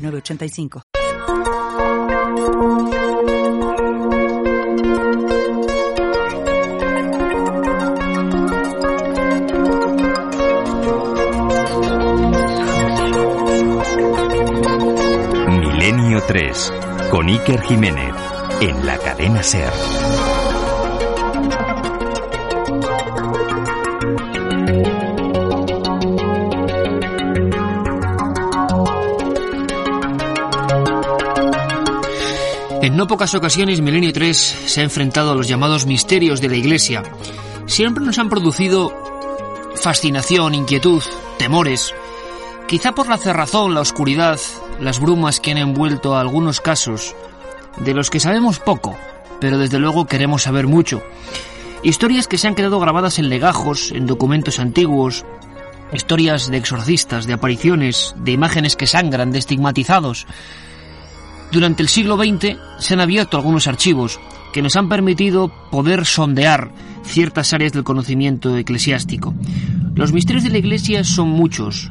985. Milenio 3, con Iker Jiménez, en la cadena Ser. En no pocas ocasiones Milenio 3 se ha enfrentado a los llamados misterios de la Iglesia. Siempre nos han producido fascinación, inquietud, temores. Quizá por la cerrazón, la oscuridad, las brumas que han envuelto algunos casos, de los que sabemos poco, pero desde luego queremos saber mucho. Historias que se han quedado grabadas en legajos, en documentos antiguos, historias de exorcistas, de apariciones, de imágenes que sangran, de estigmatizados, durante el siglo XX se han abierto algunos archivos que nos han permitido poder sondear ciertas áreas del conocimiento eclesiástico. Los misterios de la Iglesia son muchos,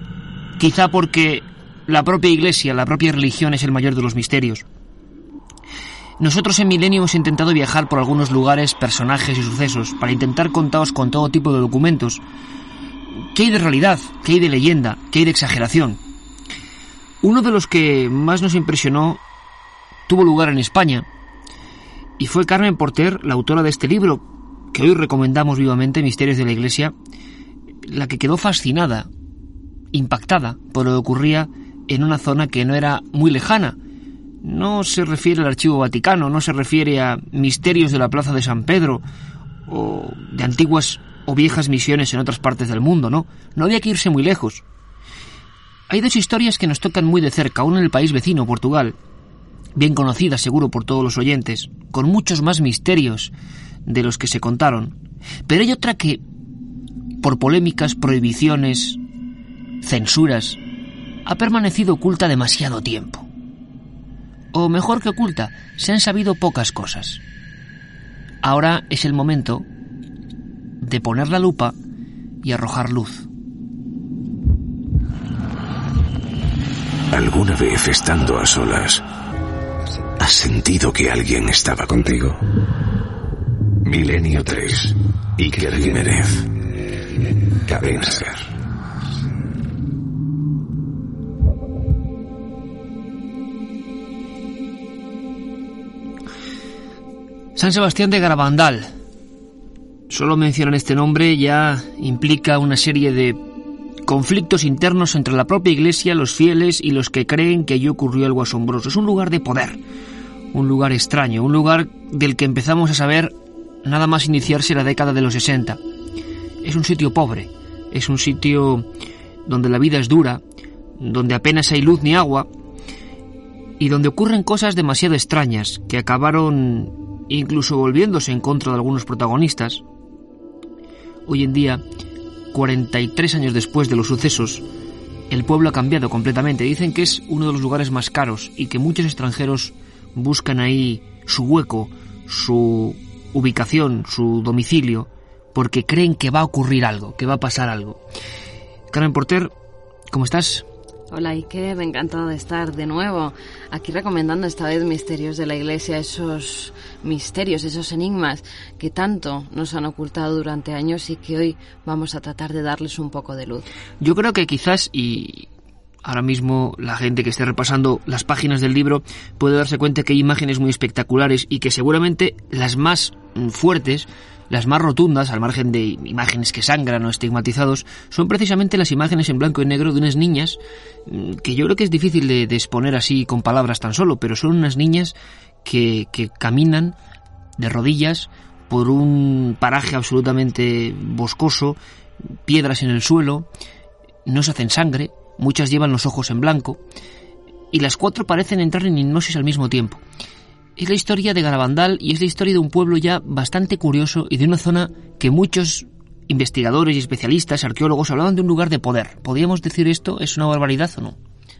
quizá porque la propia Iglesia, la propia religión es el mayor de los misterios. Nosotros en Milenio hemos intentado viajar por algunos lugares, personajes y sucesos para intentar contaros con todo tipo de documentos. ¿Qué hay de realidad? ¿Qué hay de leyenda? ¿Qué hay de exageración? Uno de los que más nos impresionó tuvo lugar en España. Y fue Carmen Porter, la autora de este libro, que hoy recomendamos vivamente, Misterios de la Iglesia, la que quedó fascinada, impactada por lo que ocurría en una zona que no era muy lejana. No se refiere al Archivo Vaticano, no se refiere a misterios de la Plaza de San Pedro o de antiguas o viejas misiones en otras partes del mundo, no. No había que irse muy lejos. Hay dos historias que nos tocan muy de cerca, una en el país vecino, Portugal, bien conocida seguro por todos los oyentes, con muchos más misterios de los que se contaron. Pero hay otra que, por polémicas, prohibiciones, censuras, ha permanecido oculta demasiado tiempo. O mejor que oculta, se han sabido pocas cosas. Ahora es el momento de poner la lupa y arrojar luz. ¿Alguna vez estando a solas, ¿Has sentido que alguien estaba contigo? Milenio 3. Iker Jiménez. Cadena. San Sebastián de Garabandal. Solo mencionar este nombre ya implica una serie de conflictos internos entre la propia iglesia, los fieles y los que creen que allí ocurrió algo asombroso. Es un lugar de poder, un lugar extraño, un lugar del que empezamos a saber nada más iniciarse la década de los 60. Es un sitio pobre, es un sitio donde la vida es dura, donde apenas hay luz ni agua y donde ocurren cosas demasiado extrañas que acabaron incluso volviéndose en contra de algunos protagonistas. Hoy en día 43 años después de los sucesos, el pueblo ha cambiado completamente. Dicen que es uno de los lugares más caros y que muchos extranjeros buscan ahí su hueco, su ubicación, su domicilio, porque creen que va a ocurrir algo, que va a pasar algo. Carmen Porter, ¿cómo estás? Hola Ike, me encantado de estar de nuevo aquí recomendando esta vez Misterios de la Iglesia, esos misterios, esos enigmas que tanto nos han ocultado durante años y que hoy vamos a tratar de darles un poco de luz. Yo creo que quizás, y ahora mismo la gente que esté repasando las páginas del libro puede darse cuenta que hay imágenes muy espectaculares y que seguramente las más fuertes las más rotundas, al margen de imágenes que sangran o estigmatizados, son precisamente las imágenes en blanco y negro de unas niñas mm, que yo creo que es difícil de, exponer así con palabras tan solo, pero son unas niñas que, que caminan de rodillas por un paraje absolutamente boscoso, piedras en el suelo, no se hacen sangre, muchas llevan los ojos en blanco, y las cuatro parecen entrar en hipnosis al mismo tiempo. Es la historia de Garabandal y es la historia de un pueblo ya bastante curioso y de una zona que muchos investigadores y especialistas, arqueólogos, hablaban de un lugar de poder. ¿Podríamos decir esto? ¿Es una barbaridad o no?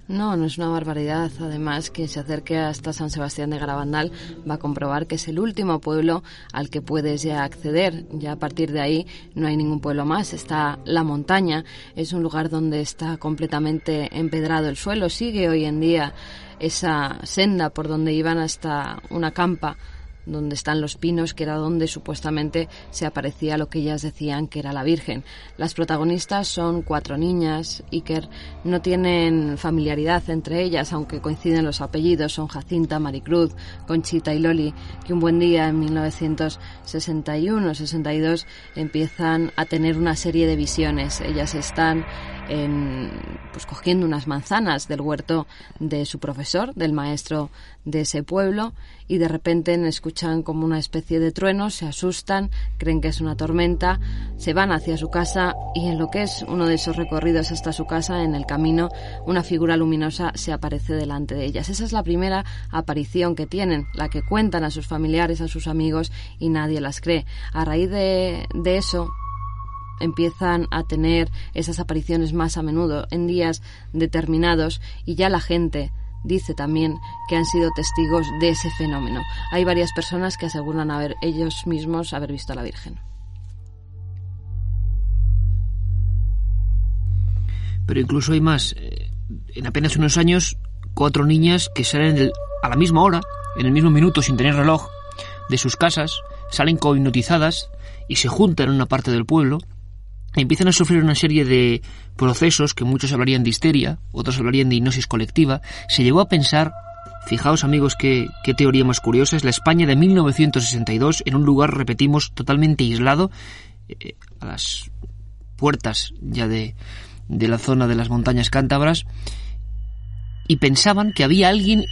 No, no es una barbaridad. Además, quien se acerque hasta San Sebastián de Garabandal va a comprobar que es el último pueblo al que puedes ya acceder. Ya a partir de ahí no hay ningún pueblo más. Está la montaña. Es un lugar donde está completamente empedrado el suelo. Sigue hoy en día esa senda por donde iban hasta una campa donde están los pinos, que era donde supuestamente se aparecía lo que ellas decían que era la Virgen. Las protagonistas son cuatro niñas, Iker no tienen familiaridad entre ellas, aunque coinciden los apellidos, son Jacinta, Maricruz, Conchita y Loli, que un buen día en 1961-62 empiezan a tener una serie de visiones. Ellas están en, pues cogiendo unas manzanas del huerto de su profesor, del maestro de ese pueblo, y de repente escuchan como una especie de trueno, se asustan, creen que es una tormenta, se van hacia su casa y en lo que es uno de esos recorridos hasta su casa, en el camino, una figura luminosa se aparece delante de ellas. Esa es la primera aparición que tienen, la que cuentan a sus familiares, a sus amigos y nadie las cree. A raíz de, de eso, empiezan a tener esas apariciones más a menudo en días determinados y ya la gente dice también que han sido testigos de ese fenómeno. Hay varias personas que aseguran haber ellos mismos haber visto a la Virgen. Pero incluso hay más. Eh, en apenas unos años, cuatro niñas que salen a la misma hora, en el mismo minuto, sin tener reloj, de sus casas, salen cohipnotizadas y se juntan en una parte del pueblo empiezan a sufrir una serie de procesos que muchos hablarían de histeria, otros hablarían de hipnosis colectiva. Se llegó a pensar, fijaos amigos qué, qué teoría más curiosa, es la España de 1962, en un lugar, repetimos, totalmente aislado, eh, a las puertas ya de, de la zona de las montañas cántabras, y pensaban que había alguien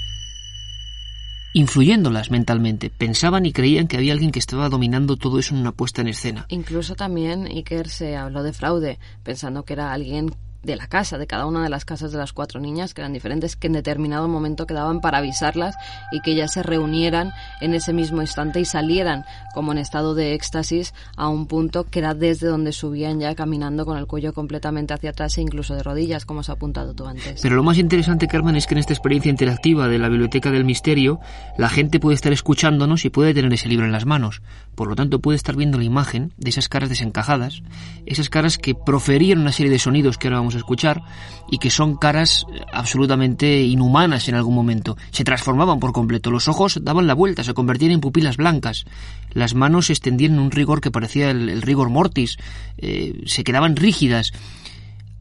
influyéndolas mentalmente. Pensaban y creían que había alguien que estaba dominando todo eso en una puesta en escena. Incluso también Iker se habló de fraude, pensando que era alguien de la casa, de cada una de las casas de las cuatro niñas, que eran diferentes, que en determinado momento quedaban para avisarlas y que ellas se reunieran en ese mismo instante y salieran como en estado de éxtasis a un punto que era desde donde subían ya caminando con el cuello completamente hacia atrás e incluso de rodillas, como has apuntado tú antes. Pero lo más interesante, Carmen, es que en esta experiencia interactiva de la Biblioteca del Misterio, la gente puede estar escuchándonos y puede tener ese libro en las manos. Por lo tanto, puede estar viendo la imagen de esas caras desencajadas, esas caras que proferían una serie de sonidos que ahora vamos a escuchar y que son caras eh, absolutamente inhumanas en algún momento. Se transformaban por completo, los ojos daban la vuelta, se convertían en pupilas blancas, las manos se extendían en un rigor que parecía el, rigor mortis, eh, se quedaban rígidas.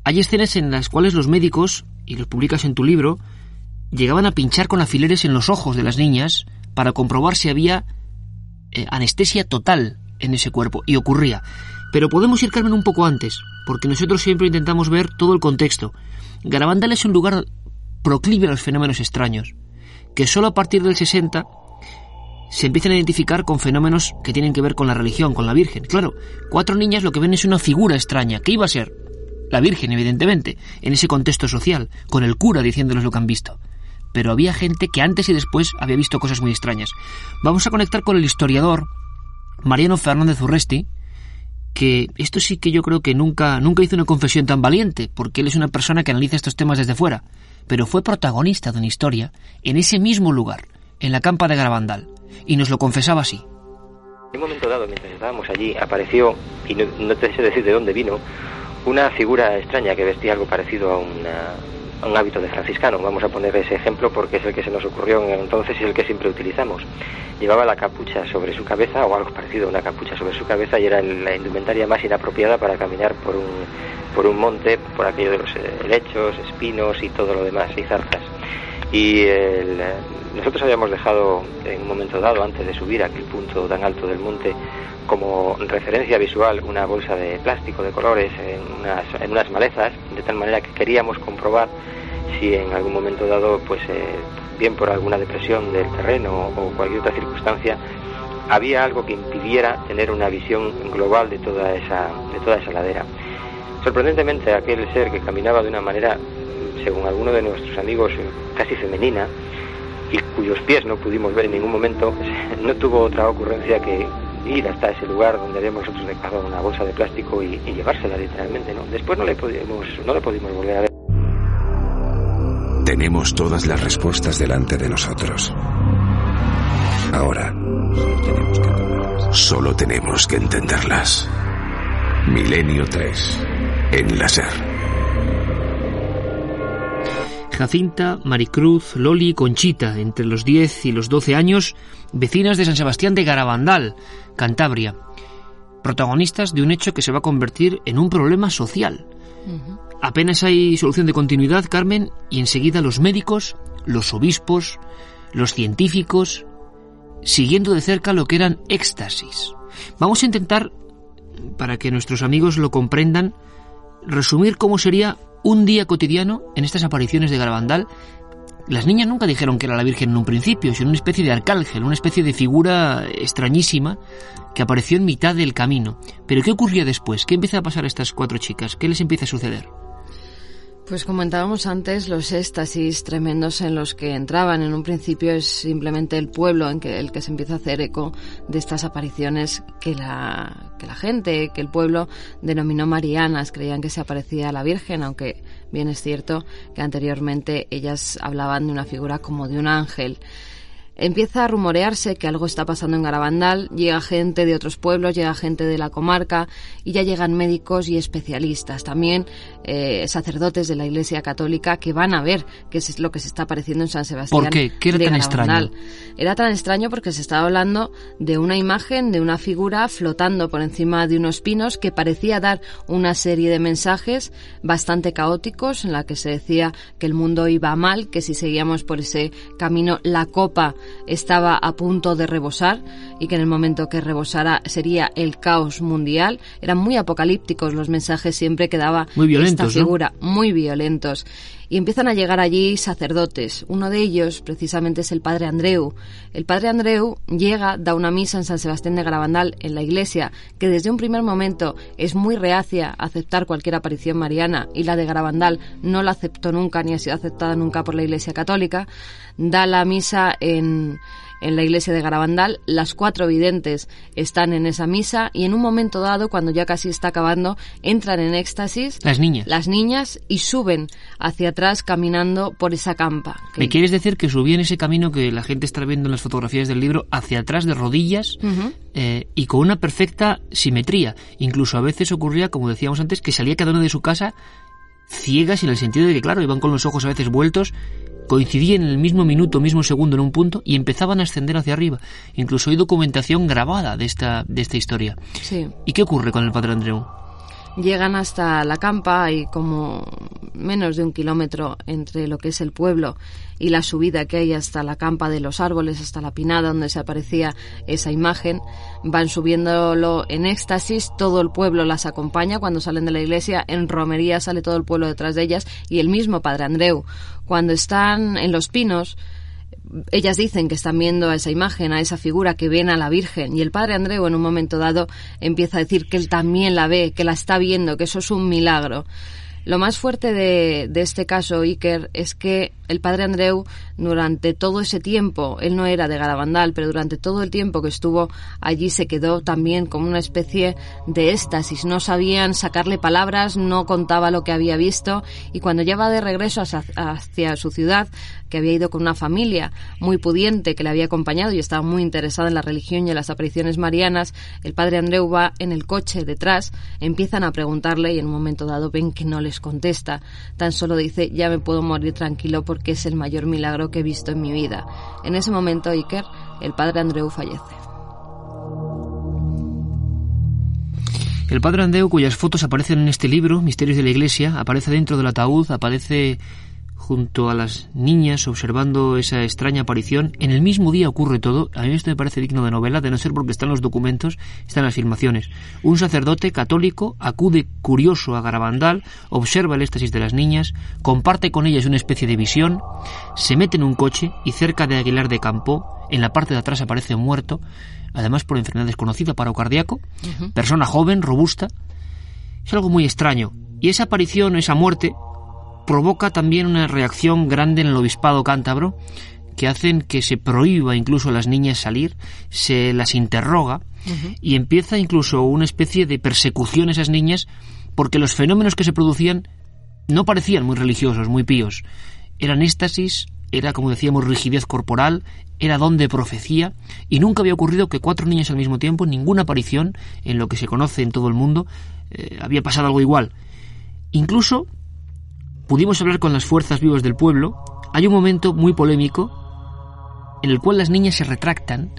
Hay escenas en las cuales los médicos, y los publicas en tu libro, llegaban a pinchar con alfileres en los ojos de las niñas para comprobar si había eh, anestesia total en ese cuerpo, y ocurría. Pero podemos ir, Carmen, un poco antes, porque nosotros siempre intentamos ver todo el contexto. Garabandal es un lugar proclive a los fenómenos extraños, que solo a partir del 60 se empiezan a identificar con fenómenos que tienen que ver con la religión, con la Virgen. Claro, cuatro niñas lo que ven es una figura extraña. ¿Qué iba a ser? La Virgen, evidentemente, en ese contexto social, con el cura diciéndoles lo que han visto. Pero había gente que antes y después había visto cosas muy extrañas. Vamos a conectar con el historiador Mariano Fernández Urresti, que esto sí que yo creo que nunca, nunca hizo una confesión tan valiente, porque él es una persona que analiza estos temas desde fuera, pero fue protagonista de una historia en ese mismo lugar, en la campa de Garabandal, y nos lo confesaba así. En un momento dado, mientras estábamos allí, apareció, y no, te sé decir de dónde vino, una figura extraña que vestía algo parecido a una, un hábito de franciscano. Vamos a poner ese ejemplo porque es el que se nos ocurrió entonces y el que siempre utilizamos. Llevaba la capucha sobre su cabeza o algo parecido a una capucha sobre su cabeza y era la indumentaria más inapropiada para caminar por un, por un monte, por aquello de los eh, helechos, espinos y todo lo demás, y zarzas. Y nosotros habíamos dejado en un momento dado, antes de subir a aquel punto tan alto del monte, como referencia visual una bolsa de plástico de colores en unas, en unas malezas, de tal manera que queríamos comprobar si en algún momento dado, pues eh, bien por alguna depresión del terreno o cualquier otra circunstancia, había algo que impidiera tener una visión global de toda esa, de toda esa ladera. Sorprendentemente, aquel ser que caminaba de una manera según alguno de nuestros amigos, casi femenina, y cuyos pies no pudimos ver en ningún momento, no tuvo otra ocurrencia que ir hasta ese lugar donde habíamos nosotros dejado una bolsa de plástico y, llevársela literalmente, ¿no? Después no le pudimos, no le pudimos volver a ver. Tenemos todas las respuestas delante de nosotros. Ahora, solo tenemos que entenderlas. Milenio 3, en la SER. Jacinta, Maricruz, Loli y Conchita, entre los 10 y los 12 años, vecinas de San Sebastián de Garabandal, Cantabria, protagonistas de un hecho que se va a convertir en un problema social. Apenas hay solución de continuidad, Carmen, y enseguida los médicos, los obispos, los científicos, siguiendo de cerca lo que eran éxtasis. Vamos a intentar, para que nuestros amigos lo comprendan, resumir cómo sería un día cotidiano en estas apariciones de Garabandal. Las niñas nunca dijeron que era la Virgen en un principio, sino una especie de arcángel, una especie de figura extrañísima que apareció en mitad del camino. Pero ¿qué ocurría después? ¿Qué empieza a pasar a estas cuatro chicas? ¿Qué les empieza a suceder? Pues comentábamos antes los éxtasis tremendos en los que entraban. En un principio es simplemente el pueblo en que el que se empieza a hacer eco de estas apariciones que la, que la gente, que el pueblo denominó marianas. Creían que se aparecía a la Virgen, aunque bien es cierto que anteriormente ellas hablaban de una figura como de un ángel. Empieza a rumorearse que algo está pasando en Garabandal, llega gente de otros pueblos, llega gente de la comarca y ya llegan médicos y especialistas, también eh, sacerdotes de la Iglesia Católica que van a ver qué es lo que se está apareciendo en San Sebastián. ¿Por qué? ¿Qué era tan extraño? Era tan extraño porque se estaba hablando de una imagen, de una figura flotando por encima de unos pinos que parecía dar una serie de mensajes bastante caóticos en la que se decía que el mundo iba mal, que si seguíamos por ese camino la copa estaba a punto de rebosar y que en el momento que rebosara sería el caos mundial. Eran muy apocalípticos los mensajes siempre que daba esta figura, muy violentos y empiezan a llegar allí sacerdotes. Uno de ellos, precisamente, es el padre Andreu. El padre Andreu llega, da una misa en San Sebastián de Garabandal, en la iglesia, que desde un primer momento es muy reacia a aceptar cualquier aparición mariana y la de Garabandal no la aceptó nunca ni ha sido aceptada nunca por la iglesia católica. Da la misa en en la iglesia de Garabandal. Las cuatro videntes están en esa misa y en un momento dado, cuando ya casi está acabando, entran en éxtasis. Las niñas. Las niñas y suben hacia atrás caminando por esa campa. ¿Me quieres decir que subían ese camino que la gente está viendo en las fotografías del libro hacia atrás de rodillas eh, y con una perfecta simetría? Incluso a veces ocurría, como decíamos antes, que salía cada uno de su casa ciegas en el sentido de que, claro, iban con los ojos a veces vueltos coincidían en el mismo minuto, mismo segundo en un punto y empezaban a ascender hacia arriba. Incluso hay documentación grabada de esta, de esta historia. Sí. ¿Y qué ocurre con el padre Andreu? Llegan hasta la campa, hay como menos de un kilómetro entre lo que es el pueblo y la subida que hay hasta la campa de los árboles, hasta la pinada donde se aparecía esa imagen. Van subiéndolo en éxtasis, todo el pueblo las acompaña cuando salen de la iglesia, en romería sale todo el pueblo detrás de ellas y el mismo Padre Andreu. Cuando están en los pinos, ellas dicen que están viendo a esa imagen, a esa figura, que ven a la Virgen. Y el padre Andreu en un momento dado empieza a decir que él también la ve, que la está viendo, que eso es un milagro. Lo más fuerte de, de este caso, Iker, es que el padre Andreu, durante todo ese tiempo, él no era de Garabandal, pero durante todo el tiempo que estuvo allí se quedó también como una especie de éxtasis. No sabían sacarle palabras, no contaba lo que había visto y cuando ya va de regreso hacia, su ciudad, que había ido con una familia muy pudiente que le había acompañado y estaba muy interesada en la religión y en las apariciones marianas, el padre Andreu va en el coche detrás, empiezan a preguntarle y en un momento dado ven que no les contesta, tan solo dice ya me puedo morir tranquilo porque es el mayor milagro que he visto en mi vida. En ese momento, Iker, el padre Andreu fallece. El padre Andreu, cuyas fotos aparecen en este libro, Misterios de la Iglesia, aparece dentro del ataúd, aparece junto a las niñas observando esa extraña aparición. En el mismo día ocurre todo. A mí esto me parece digno de novela, de no ser porque están los documentos, están las filmaciones. Un sacerdote católico acude curioso a Garabandal, observa el éxtasis de las niñas, comparte con ellas una especie de visión, se mete en un coche y cerca de Aguilar de Campo, en la parte de atrás aparece muerto, además por enfermedad desconocida, paro cardíaco, persona joven, robusta. Es algo muy extraño. Y esa aparición, esa muerte, provoca también una reacción grande en el obispado cántabro que hacen que se prohíba incluso a las niñas salir, se las interroga y empieza incluso una especie de persecución a esas niñas porque los fenómenos que se producían no parecían muy religiosos, muy píos. Eran éxtasis, era, como decíamos, rigidez corporal, era don de profecía, y nunca había ocurrido que cuatro niñas al mismo tiempo, ninguna aparición, en lo que se conoce en todo el mundo, eh, había pasado algo igual. Incluso pudimos hablar con las fuerzas vivas del pueblo, hay un momento muy polémico en el cual las niñas se retractan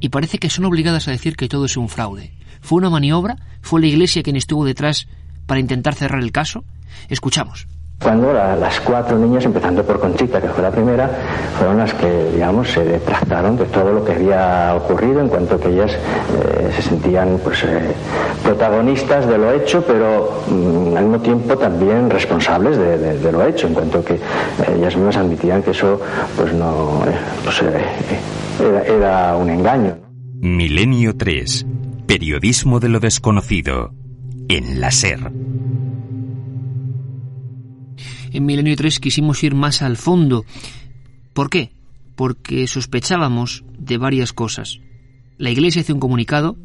y parece que son obligadas a decir que todo es un fraude. ¿Fue una maniobra? ¿Fue la iglesia quien estuvo detrás para intentar cerrar el caso? Escuchamos cuando las cuatro niñas, empezando por Conchita, que fue la primera, fueron las que, digamos, se detractaron de todo lo que había ocurrido, en cuanto que ellas eh, se sentían pues, eh, protagonistas de lo hecho, pero mm, al mismo tiempo también responsables de, lo hecho, en cuanto que eh, ellas mismas admitían que eso pues, no, pues, era, era un engaño. Milenio 3. Periodismo de lo desconocido. En la SER en Milenio 3 quisimos ir más al fondo. ¿Por qué? Porque sospechábamos de varias cosas. La Iglesia hace un comunicado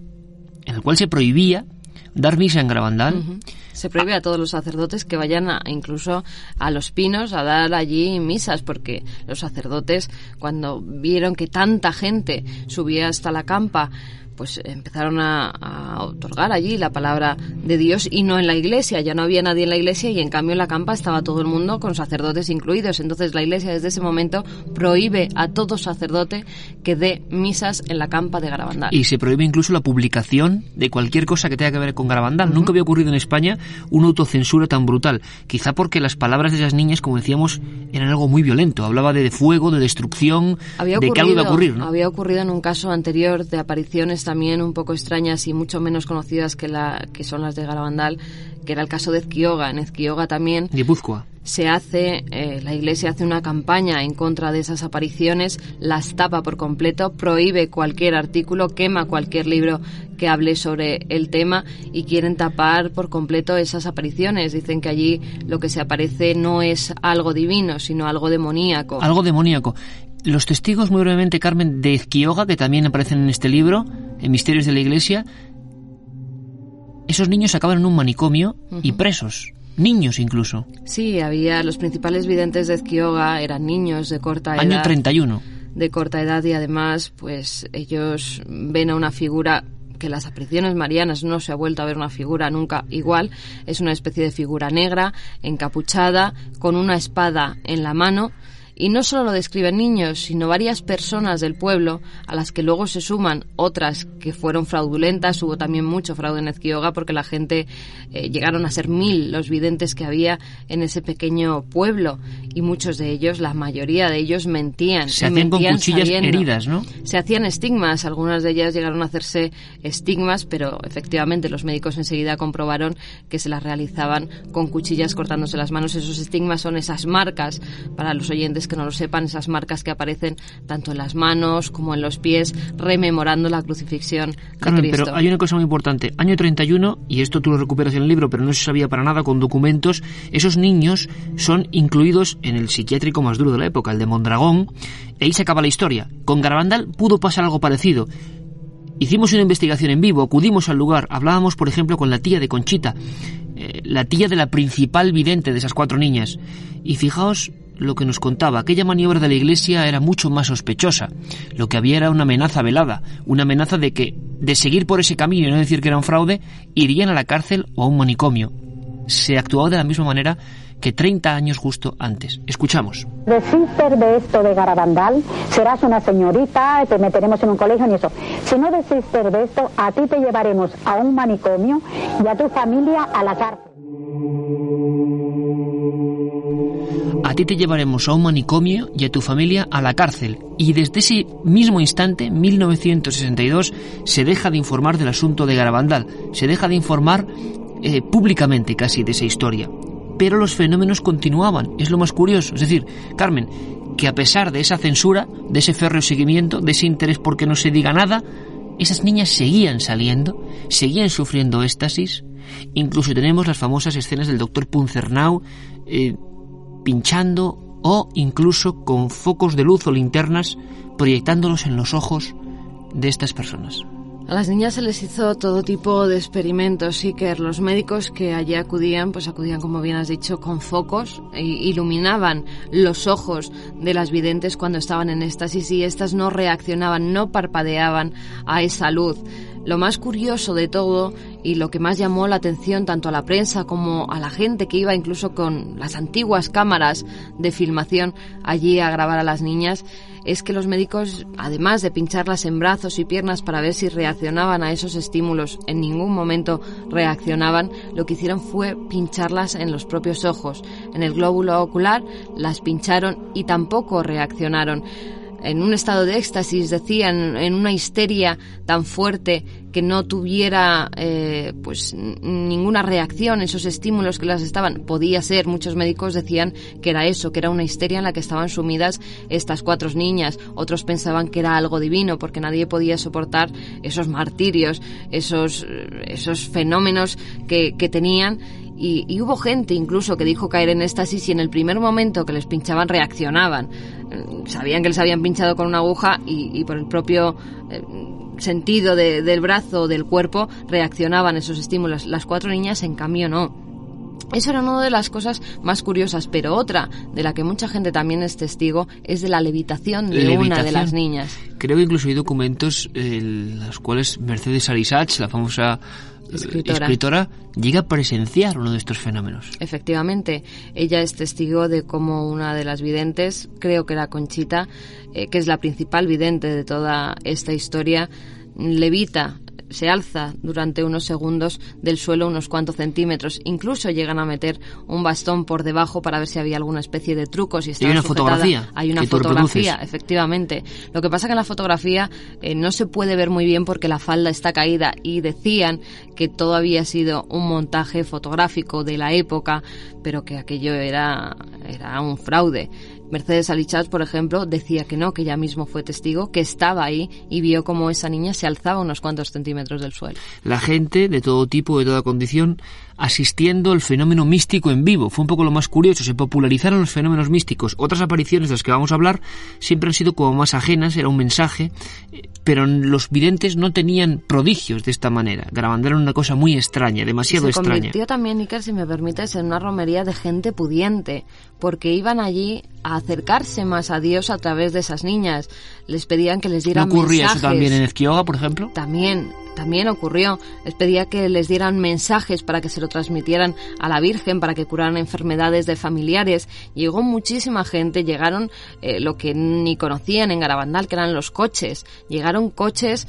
en el cual se prohibía dar misa en Gravandal. Se prohíbe a todos los sacerdotes que vayan incluso a los pinos a dar allí misas, porque los sacerdotes, cuando vieron que tanta gente subía hasta la campa pues empezaron a, otorgar allí la palabra de Dios y no en la iglesia. Ya no había nadie en la iglesia y en cambio en la campa estaba todo el mundo con sacerdotes incluidos. Entonces la iglesia desde ese momento prohíbe a todo sacerdote que dé misas en la campa de Garabandal. Y se prohíbe incluso la publicación de cualquier cosa que tenga que ver con Garabandal. Nunca había ocurrido en España una autocensura tan brutal. Quizá porque las palabras de esas niñas, como decíamos, eran algo muy violento. Hablaba de, fuego, de destrucción, de que algo iba a ocurrir. ¿no? Había ocurrido en un caso anterior de apariciones también un poco extrañas y mucho menos conocidas que, la, que son las de Garabandal, que era el caso de Ezquioga. En Ezquioga también se hace, eh, la Iglesia hace una campaña en contra de esas apariciones, las tapa por completo, prohíbe cualquier artículo, quema cualquier libro que hable sobre el tema y quieren tapar por completo esas apariciones. Dicen que allí lo que se aparece no es algo divino, sino algo demoníaco. Algo demoníaco. Los testigos, muy brevemente, Carmen, de Ezquioga, que también aparecen en este libro, en Misterios de la Iglesia, esos niños acaban en un manicomio y presos. Niños incluso. Sí, había los principales videntes de Ezquioga eran niños de corta edad. Año 31. De corta edad y además, pues ellos ven a una figura que las apariciones marianas no se ha vuelto a ver una figura nunca igual. Es una especie de figura negra, encapuchada, con una espada en la mano y no solo lo describen niños, sino varias personas del pueblo, a las que luego se suman otras que fueron fraudulentas. Hubo también mucho fraude en Ezquioga porque la gente eh, llegaron a ser mil los videntes que había en ese pequeño pueblo y muchos de ellos, la mayoría de ellos mentían. Se hacían con cuchillas heridas, ¿no? Se hacían estigmas, algunas de ellas llegaron a hacerse estigmas, pero efectivamente los médicos enseguida comprobaron que se las realizaban con cuchillas cortándose las manos. Esos estigmas son esas marcas para los oyentes que no lo sepan, esas marcas que aparecen tanto en las manos como en los pies, rememorando la crucifixión de Cristo. Pero hay una cosa muy importante. Año 31, y esto tú lo recuperas en el libro, pero no se sabía para nada con documentos, esos niños son incluidos en el psiquiátrico más duro de la época, el de Mondragón, y ahí se acaba la historia. Con Garabandal pudo pasar algo parecido. Hicimos una investigación en vivo, acudimos al lugar, hablábamos, por ejemplo, con la tía de Conchita, eh, la tía de la principal vidente de esas cuatro niñas. Y fijaos lo que nos contaba, aquella maniobra de la Iglesia era mucho más sospechosa. Lo que había era una amenaza velada, una amenaza de que, de seguir por ese camino y no decir que era un fraude, irían a la cárcel o a un manicomio. Se actuó de la misma manera que 30 años justo antes. Escuchamos. Desistir de esto de Garabandal, serás una señorita, te meteremos en un colegio ni eso. Si no desistes de esto, a ti te llevaremos a un manicomio y a tu familia a la cárcel. A ti te llevaremos a un manicomio y a tu familia a la cárcel. Y desde ese mismo instante, 1962, se deja de informar del asunto de Garabandal, se deja de informar eh, públicamente casi de esa historia. Pero los fenómenos continuaban, es lo más curioso. Es decir, Carmen, que a pesar de esa censura, de ese férreo seguimiento, de ese interés porque no se diga nada, esas niñas seguían saliendo, seguían sufriendo éxtasis. Incluso tenemos las famosas escenas del doctor Punzernau eh, pinchando o incluso con focos de luz o linternas proyectándolos en los ojos de estas personas. A las niñas se les hizo todo tipo de experimentos, que los médicos que allí acudían, pues acudían, como bien has dicho, con focos, e iluminaban los ojos de las videntes cuando estaban en éxtasis y estas no reaccionaban, no parpadeaban a esa luz. Lo más curioso de todo y lo que más llamó la atención tanto a la prensa como a la gente que iba incluso con las antiguas cámaras de filmación allí a grabar a las niñas es que los médicos, además de pincharlas en brazos y piernas para ver si reaccionaban a esos estímulos, en ningún momento reaccionaban, lo que hicieron fue pincharlas en los propios ojos. En el glóbulo ocular las pincharon y tampoco reaccionaron en un estado de éxtasis, decían, en una histeria tan fuerte que no tuviera eh, pues ninguna reacción esos estímulos que las estaban podía ser muchos médicos decían que era eso que era una histeria en la que estaban sumidas estas cuatro niñas. Otros pensaban que era algo divino porque nadie podía soportar esos martirios esos esos fenómenos que, que tenían y, hubo gente incluso que dijo caer en éxtasis y en el primer momento que les pinchaban reaccionaban. Mm, sabían que les habían pinchado con una aguja y, por el propio eh, sentido del brazo o del cuerpo reaccionaban esos estímulos. Las cuatro niñas, en cambio, no. Eso era una de las cosas más curiosas, pero otra de la que mucha gente también es testigo es de la levitación de una de las niñas. Creo que incluso hay documentos en los cuales Mercedes Arisach, la famosa escritora. llega a presenciar uno de estos fenómenos. Efectivamente, ella es testigo de cómo una de las videntes, creo que era Conchita, eh, que es la principal vidente de toda esta historia, levita se alza durante unos segundos del suelo unos cuantos centímetros. Incluso llegan a meter un bastón por debajo para ver si había alguna especie de truco. Si hay una fotografía. Hay una fotografía, efectivamente. Lo que pasa que en la fotografía eh, no se puede ver muy bien porque la falda está caída y decían que todo había sido un montaje fotográfico de la época, pero que aquello era, era un fraude. Mercedes Alichat, por ejemplo, decía que no, que ella mismo fue testigo, que estaba ahí y vio cómo esa niña se alzaba unos cuantos centímetros del suelo. La gente de todo tipo, de toda condición, asistiendo al fenómeno místico en vivo. Fue un poco lo más curioso, se popularizaron los fenómenos místicos. Otras apariciones de las que vamos a hablar siempre han sido como más ajenas, era un mensaje, eh, pero los videntes no tenían prodigios de esta manera. Grabando era una cosa muy extraña, demasiado extraña. Se convirtió también, Iker, si me permites, en una romería de gente pudiente, porque iban allí a acercarse más a Dios a través de esas niñas. Les pedían que les dieran ¿No ocurría eso también en Ezquioga, por ejemplo? También, también ocurrió. Les pedía que les dieran mensajes para que se lo transmitieran a la Virgen, para que curaran enfermedades de familiares. Llegó muchísima gente, llegaron eh, lo que ni conocían en Garabandal, que eran los coches. Llegaron coches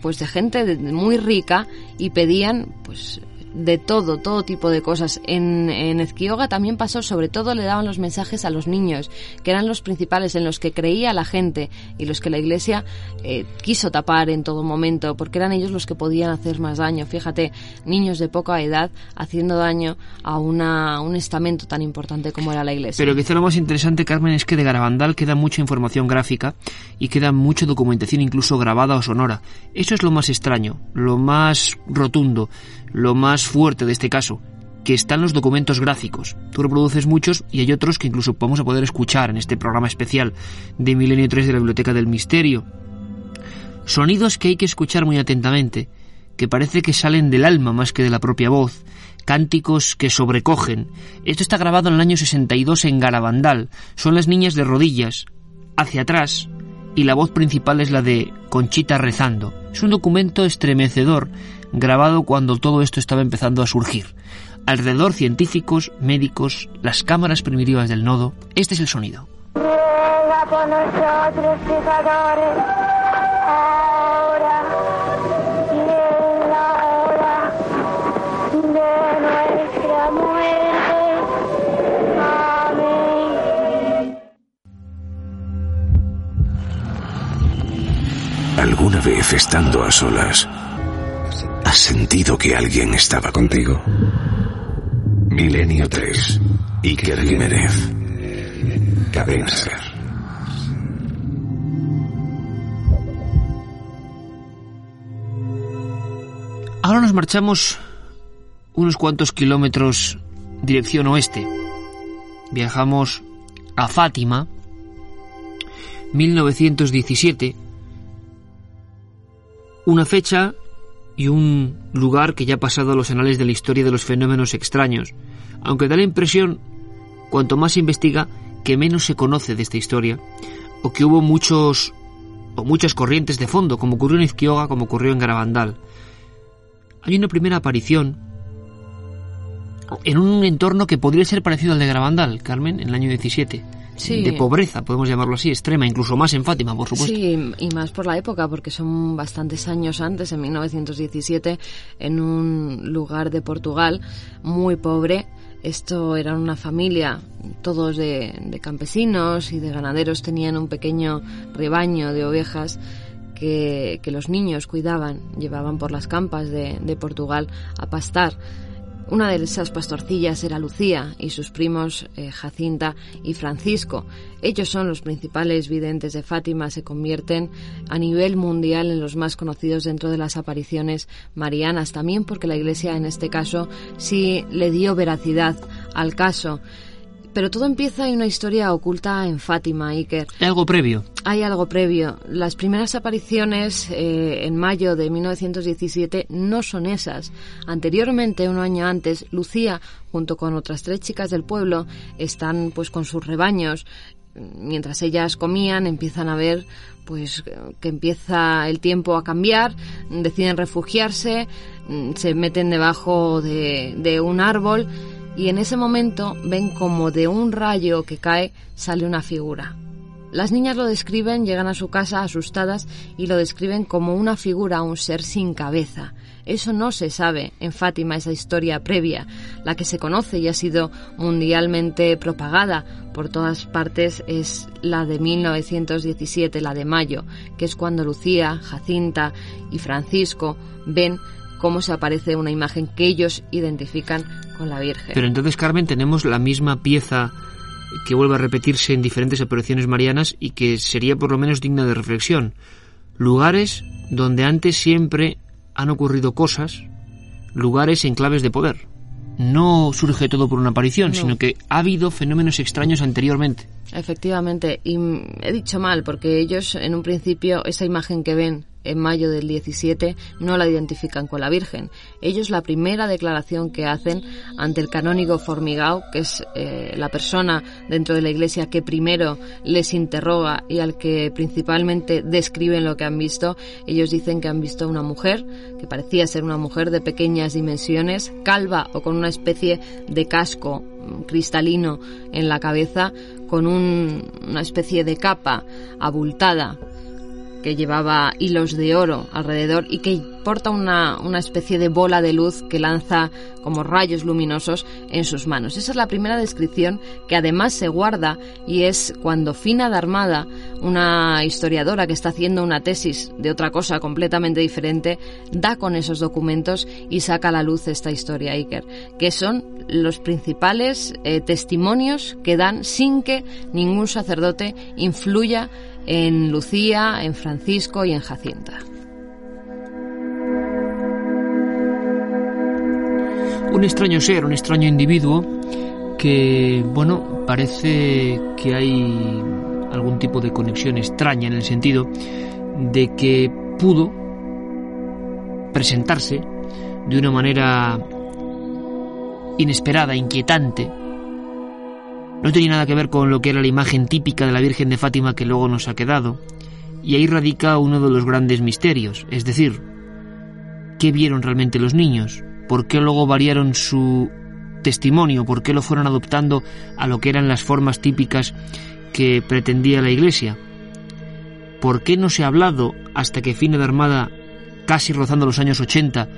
pues de gente muy rica y pedían pues de todo, todo tipo de cosas. En, en Ezquioga también pasó, sobre todo le daban los mensajes a los niños, que eran los principales en los que creía la gente y los que la Iglesia eh, quiso tapar en todo momento, porque eran ellos los que podían hacer más daño. Fíjate, niños de poca edad haciendo daño a una, un estamento tan importante como era la Iglesia. Pero quizá lo más interesante, Carmen, es que de Garabandal queda mucha información gráfica y queda mucha documentación, incluso grabada o sonora. Eso es lo más extraño, lo más rotundo lo más fuerte de este caso, que están los documentos gráficos. Tú reproduces muchos y hay otros que incluso vamos a poder escuchar en este programa especial de Milenio 3 de la Biblioteca del Misterio. Sonidos que hay que escuchar muy atentamente, que parece que salen del alma más que de la propia voz, cánticos que sobrecogen. Esto está grabado en el año 62 en Garabandal. Son las niñas de rodillas, hacia atrás, y la voz principal es la de Conchita rezando. Es un documento estremecedor grabado cuando todo esto estaba empezando a surgir. Alrededor científicos, médicos, las cámaras primitivas del nodo. Este es el sonido. ¿Alguna vez estando a solas, ¿Has sentido que alguien estaba contigo? Milenio 3. Iker Jiménez. Cadena. Ahora nos marchamos unos cuantos kilómetros dirección oeste viajamos a Fátima, 1917, una fecha y un lugar que ya ha pasado a los anales de la historia de los fenómenos extraños, aunque da la impresión, cuanto más se investiga, que menos se conoce de esta historia, o que hubo muchos o muchas corrientes de fondo, como ocurrió en Izquioga, como ocurrió en Garabandal. Hay una primera aparición en un entorno que podría ser parecido al de Garabandal, Carmen, en el año 17. De pobreza, podemos llamarlo así, extrema, incluso más en Fátima, por supuesto. Sí, y más por la época, porque son bastantes años antes, en 1917, en un lugar de Portugal muy pobre, esto era una familia, todos de, campesinos y de ganaderos tenían un pequeño rebaño de ovejas que, los niños cuidaban, llevaban por las campas de, de Portugal a pastar. Una de esas pastorcillas era Lucía y sus primos eh, Jacinta y Francisco. Ellos son los principales videntes de Fátima, se convierten a nivel mundial en los más conocidos dentro de las apariciones marianas, también porque la Iglesia en este caso sí le dio veracidad al caso. Pero todo empieza en una historia oculta en Fátima, Iker. ¿Hay algo previo? Hay algo previo. Las primeras apariciones eh, en mayo de 1917 no son esas. Anteriormente, un año antes, Lucía, junto con otras tres chicas del pueblo, están pues con sus rebaños. Mientras ellas comían, empiezan a ver pues que empieza el tiempo a cambiar, deciden refugiarse, mm, se meten debajo de, de un árbol y en ese momento ven como de un rayo que cae sale una figura. Las niñas lo describen, llegan a su casa asustadas y lo describen como una figura, un ser sin cabeza. Eso no se sabe en Fátima, esa historia previa, la que se conoce y ha sido mundialmente propagada por todas partes es la de 1917, la de mayo, que es cuando Lucía, Jacinta y Francisco ven cómo se aparece una imagen que ellos identifican con la Virgen. Pero entonces, Carmen, tenemos la misma pieza que vuelve a repetirse en diferentes apariciones marianas y que sería por lo menos digna de reflexión. Lugares donde antes siempre han ocurrido cosas, lugares en claves de poder. No surge todo por una aparición, sino que ha habido fenómenos extraños anteriormente. Efectivamente, y he dicho mal, porque ellos en un principio esa imagen que ven en mayo del 17 no la identifican con la Virgen. Ellos la primera declaración que hacen ante el canónigo Formigao, que es eh, la persona dentro de la iglesia que primero les interroga y al que principalmente describen lo que han visto, ellos dicen que han visto una mujer, que parecía ser una mujer de pequeñas dimensiones, calva o con una especie de casco cristalino en la cabeza, con una especie de capa abultada que llevaba hilos de oro alrededor y que porta una, una, especie de bola de luz que lanza como rayos luminosos en sus manos. Esa es la primera descripción que además se guarda y es cuando Fina Darmada, una historiadora que está haciendo una tesis de otra cosa completamente diferente, da con esos documentos y saca a la luz esta historia Iker, que son los principales eh, testimonios que dan sin que ningún sacerdote influya en Lucía, en Francisco y en Jacinta. Un extraño ser, un extraño individuo que, bueno, parece que hay algún tipo de conexión extraña en el sentido de que pudo presentarse de una manera inesperada, inquietante, no tenía nada que ver con lo que era la imagen típica de la Virgen de Fátima que luego nos ha quedado. Y ahí radica uno de los grandes misterios, es decir, ¿qué vieron realmente los niños? ¿Por qué luego variaron su testimonio? ¿Por qué lo fueron adoptando a lo que eran las formas típicas que pretendía la Iglesia? ¿Por qué no se ha hablado hasta que Fina de Armada, casi rozando los años 80,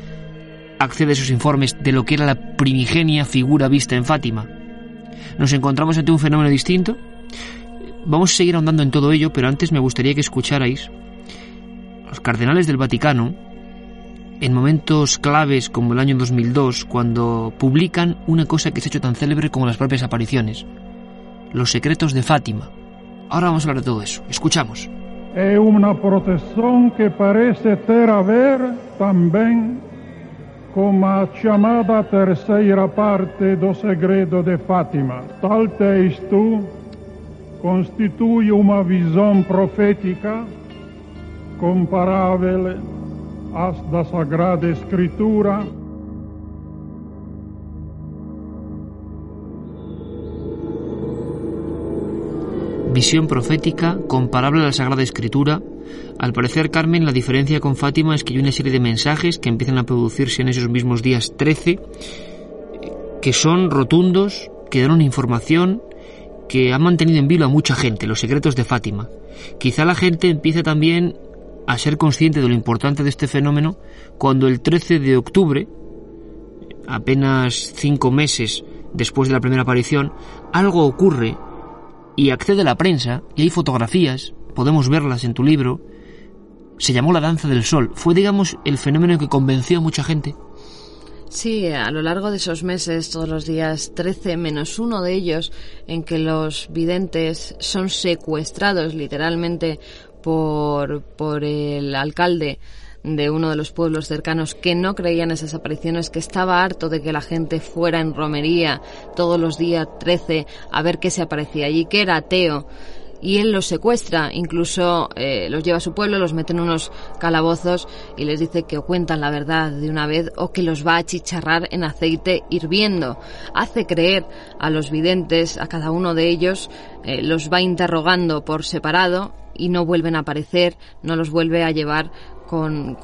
accede a esos informes de lo que era la primigenia figura vista en Fátima? nos encontramos ante un fenómeno distinto. Vamos a seguir ahondando en todo ello, pero antes me gustaría que escucharais los cardenales del Vaticano en momentos claves como el año 2002, cuando publican una cosa que se ha hecho tan célebre como las propias apariciones, los secretos de Fátima. Ahora vamos a hablar de todo eso. Escuchamos. Es una protección que parece ter a ver también como a chamada terceira parte do segredo de Fátima. Tal texto constitui uma visão profética comparável às da Sagrada Escritura. Visión profética comparable a la Sagrada Escritura. Al parecer, Carmen, la diferencia con Fátima es que hay una serie de mensajes que empiezan a producirse en esos mismos días 13, que son rotundos, que dan una información que ha mantenido en vilo a mucha gente, los secretos de Fátima. Quizá la gente empiece también a ser consciente de lo importante de este fenómeno cuando el 13 de octubre, apenas cinco meses después de la primera aparición, algo ocurre y accede la prensa y hay fotografías, podemos verlas en tu libro, se llamó la danza del sol. Fue, digamos, el fenómeno que convenció a mucha gente. Sí, a lo largo de esos meses, todos los días 13 menos uno de ellos, en que los videntes son secuestrados literalmente por, por el alcalde de uno de los pueblos cercanos que no creían esas apariciones, que estaba harto de que la gente fuera en romería todos los días 13 a ver qué se aparecía allí, que era ateo. Y él los secuestra, incluso eh, los lleva a su pueblo, los mete en unos calabozos y les dice que cuentan la verdad de una vez o que los va a chicharrar en aceite hirviendo. Hace creer a los videntes, a cada uno de ellos, eh, los va interrogando por separado y no vuelven a aparecer, no los vuelve a llevar con,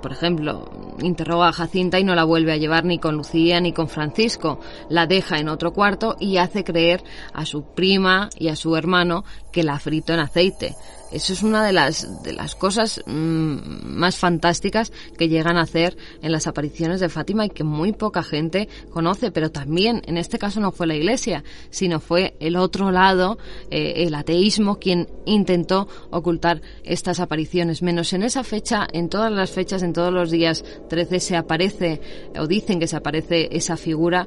por ejemplo, interroga a Jacinta y no la vuelve a llevar ni con Lucía ni con Francisco. La deja en otro cuarto y hace creer a su prima y a su hermano que la frito en aceite. Eso es una de las, de las cosas mm, más fantásticas que llegan a hacer en las apariciones de Fátima y que muy poca gente conoce, pero también en este caso no fue la Iglesia, sino fue el otro lado, eh, el ateísmo, quien intentó ocultar estas apariciones. Menos en esa fecha, en todas las fechas, en todos los días 13 se aparece o dicen que se aparece esa figura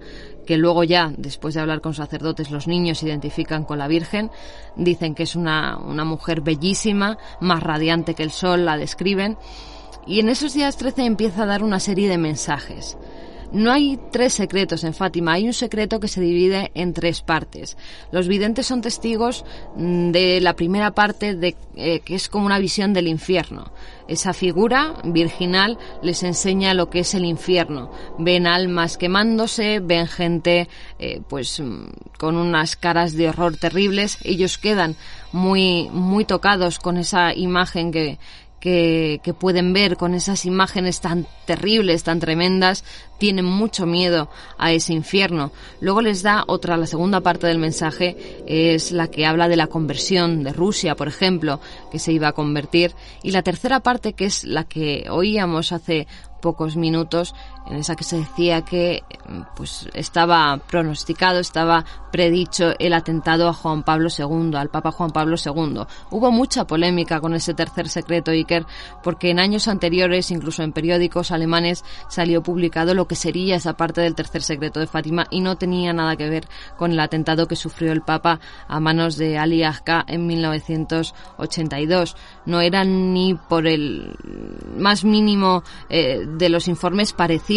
que luego ya, después de hablar con sacerdotes, los niños identifican con la Virgen, dicen que es una, una mujer bellísima, más radiante que el sol, la describen, y en esos días 13 empieza a dar una serie de mensajes. No hay tres secretos en Fátima, hay un secreto que se divide en tres partes. Los videntes son testigos mm, de la primera parte, de, eh, que es como una visión del infierno. Esa figura virginal les enseña lo que es el infierno. Ven almas quemándose, ven gente eh, pues mm, con unas caras de horror terribles. Ellos quedan muy, muy tocados con esa imagen que, que, que, pueden ver con esas imágenes tan terribles, tan tremendas, tienen mucho miedo a ese infierno. Luego les da otra, la segunda parte del mensaje es la que habla de la conversión de Rusia, por ejemplo, que se iba a convertir. Y la tercera parte, que es la que oíamos hace pocos minutos en esa que se decía que pues estaba pronosticado, estaba predicho el atentado a Juan Pablo II, al Papa Juan Pablo II. Hubo mucha polémica con ese tercer secreto Iker porque en años anteriores, incluso en periódicos alemanes, salió publicado lo que sería esa parte del tercer secreto de Fátima y no tenía nada que ver con el atentado que sufrió el Papa a manos de Ali Azka en 1982. No era ni por el más mínimo eh, de los informes parecido.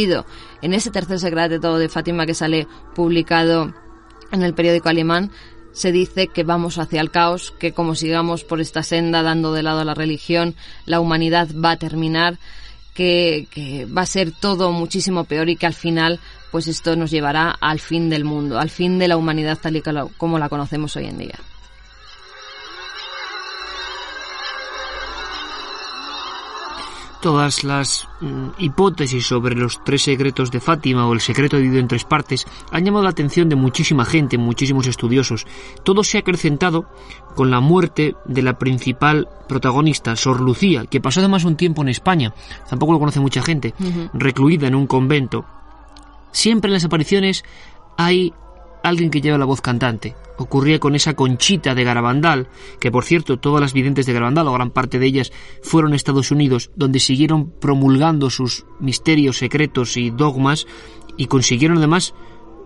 En ese tercer secreto de Fátima que sale publicado en el periódico alemán, se dice que vamos hacia el caos, que como sigamos por esta senda dando de lado a la religión, la humanidad va a terminar, que, que, va a ser todo muchísimo peor y que al final pues esto nos llevará al fin del mundo, al fin de la humanidad tal y como la conocemos hoy en día. Todas las mm, hipótesis sobre los tres secretos de Fátima o el secreto dividido en tres partes han llamado la atención de muchísima gente, muchísimos estudiosos. Todo se ha acrecentado con la muerte de la principal protagonista, Sor Lucía, que pasó además un tiempo en España, tampoco lo conoce mucha gente, recluida en un convento. Siempre en las apariciones hay alguien que lleva la voz cantante. Ocurría con esa conchita de Garabandal, que por cierto todas las videntes de Garabandal, o gran parte de ellas, fueron a Estados Unidos, donde siguieron promulgando sus misterios secretos y dogmas y consiguieron además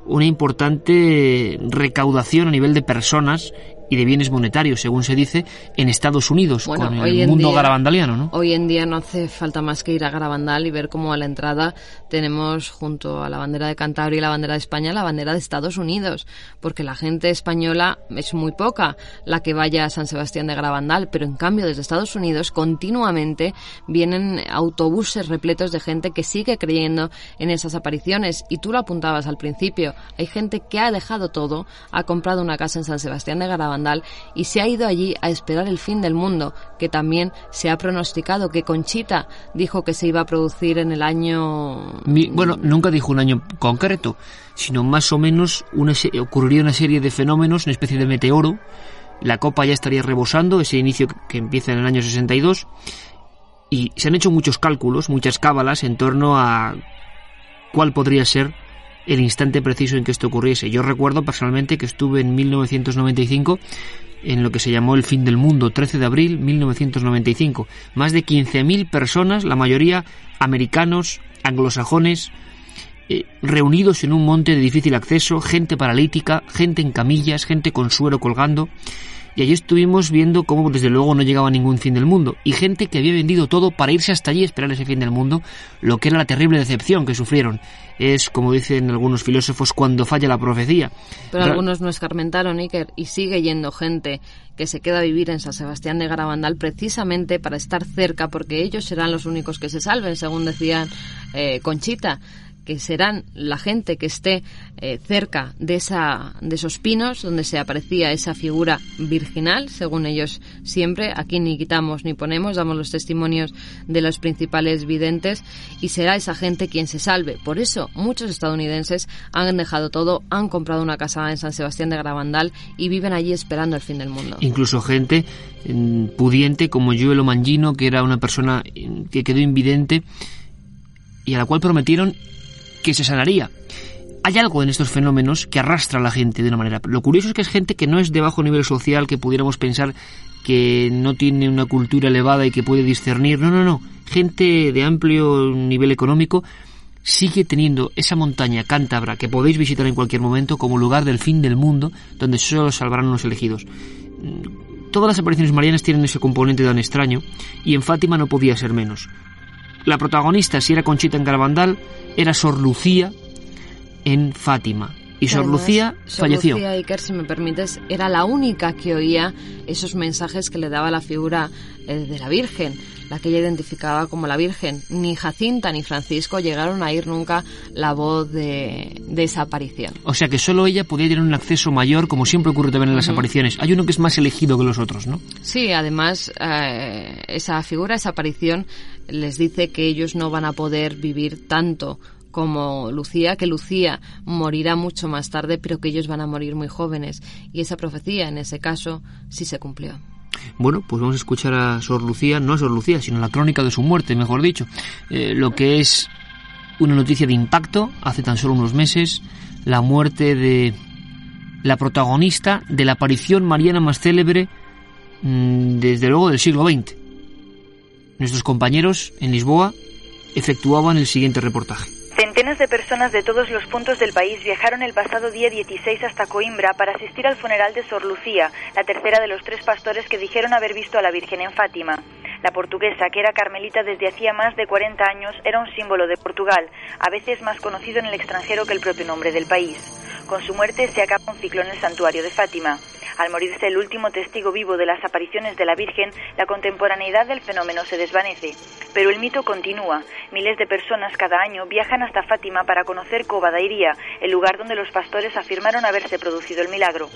una importante recaudación a nivel de personas y de bienes monetarios, según se dice, en Estados Unidos, Bueno, con el mundo día- garabandaliano, ¿no? Hoy en día no hace falta más que ir a Garabandal y ver cómo a la entrada tenemos junto a la bandera de Cantabria y la bandera de España la bandera de Estados Unidos, porque la gente española es muy poca la que vaya a San Sebastián de Garabandal, pero en cambio desde Estados Unidos continuamente vienen autobuses repletos de gente que sigue creyendo en esas apariciones. Y tú lo apuntabas al principio, hay gente que ha dejado todo, ha comprado una casa en San Sebastián de Garabandal y se ha ido allí a esperar el fin del mundo, que también se ha pronosticado que Conchita dijo que se iba a producir en el año Bueno, nunca dijo un año concreto, sino más o menos una ocurriría una serie de fenómenos, una especie de meteoro. La copa ya estaría rebosando, ese inicio que empieza en el año 62. Y se han hecho muchos cálculos, muchas cábalas en torno a cuál podría ser el instante preciso en que esto ocurriese. Yo recuerdo personalmente que estuve en 1995 en lo que se llamó el fin del mundo, 13 de abril 1995. Más de 15.000 personas, la mayoría americanos, anglosajones, eh, reunidos en un monte de difícil acceso, gente paralítica, gente en camillas, gente con suero colgando. Y allí estuvimos viendo cómo desde luego no llegaba ningún fin del mundo. Y gente que había vendido todo para irse hasta allí a esperar ese fin del mundo, lo que era la terrible decepción que sufrieron. Es, como dicen algunos filósofos, cuando falla la profecía. Pero Ra- algunos no escarmentaron, Iker, y sigue yendo gente que se queda a vivir en San Sebastián de Garabandal precisamente para estar cerca, porque ellos serán los únicos que se salven, según decían eh, Conchita que serán la gente que esté eh, cerca de esa de esos pinos donde se aparecía esa figura virginal según ellos siempre. Aquí ni quitamos ni ponemos damos los testimonios de los principales videntes y será esa gente quien se salve. Por eso muchos estadounidenses han dejado todo han comprado una casa en San Sebastián de Garabandal y viven allí esperando el fin del mundo. Incluso gente mm, pudiente como Joelo Mangino, que era una persona mm, que quedó invidente y a la cual prometieron que se sanaría. Hay algo en estos fenómenos que arrastra a la gente de una manera. Lo curioso es que es gente que no es de bajo nivel social, que pudiéramos pensar que no tiene una cultura elevada y que puede discernir. No, no, no. Gente de amplio nivel económico sigue teniendo esa montaña cántabra que podéis visitar en cualquier momento como lugar del fin del mundo, donde solo salvarán los elegidos. Mm, Todas las apariciones marianas tienen ese componente tan extraño y en Fátima no podía ser menos. La protagonista, si era Conchita en Garabandal, era Sor Lucía en Fátima. Y Sor Además, Lucía Sor falleció. Lucía Iker, si me permites, era la única que oía esos mensajes que le daba la figura eh, de la Virgen, la que ella identificaba como la Virgen. Ni Jacinta ni Francisco llegaron a oír nunca la voz de, de esa aparición. O sea que solo ella podía tener un acceso mayor, como siempre ocurre también en las Ujú. apariciones. Hay uno que es más elegido que los otros, ¿no? Sí, además, eh, esa figura, esa aparición, les dice que ellos no van a poder vivir tanto como Lucía, que Lucía morirá mucho más tarde, pero que ellos van a morir muy jóvenes. Y esa profecía, en ese caso, sí se cumplió. Bueno, pues vamos a escuchar a Sor Lucía, no a Sor Lucía, sino la crónica de su muerte, mejor dicho. Eh, lo que es una noticia de impacto, hace tan solo unos meses, la muerte de la protagonista de la aparición mariana más célebre, mm, desde luego, del siglo XX. Nuestros compañeros en Lisboa efectuaban el siguiente reportaje. De personas de todos los puntos del país viajaron el pasado día 16 hasta Coimbra para asistir al funeral de Sor Lucía, la tercera de los tres pastores que dijeron haber visto a la Virgen en Fátima. La portuguesa, que era carmelita desde hacía más de 40 años, era un símbolo de Portugal, a veces más conocido en el extranjero que el propio nombre del país. Con su muerte se acaba un ciclo en el santuario de Fátima. Al morirse el último testigo vivo de las apariciones de la Virgen, la contemporaneidad del fenómeno se desvanece. Pero el mito continúa. Miles de personas cada año viajan hasta Fátima para conocer Covadairía, el lugar donde los pastores afirmaron haberse producido el milagro.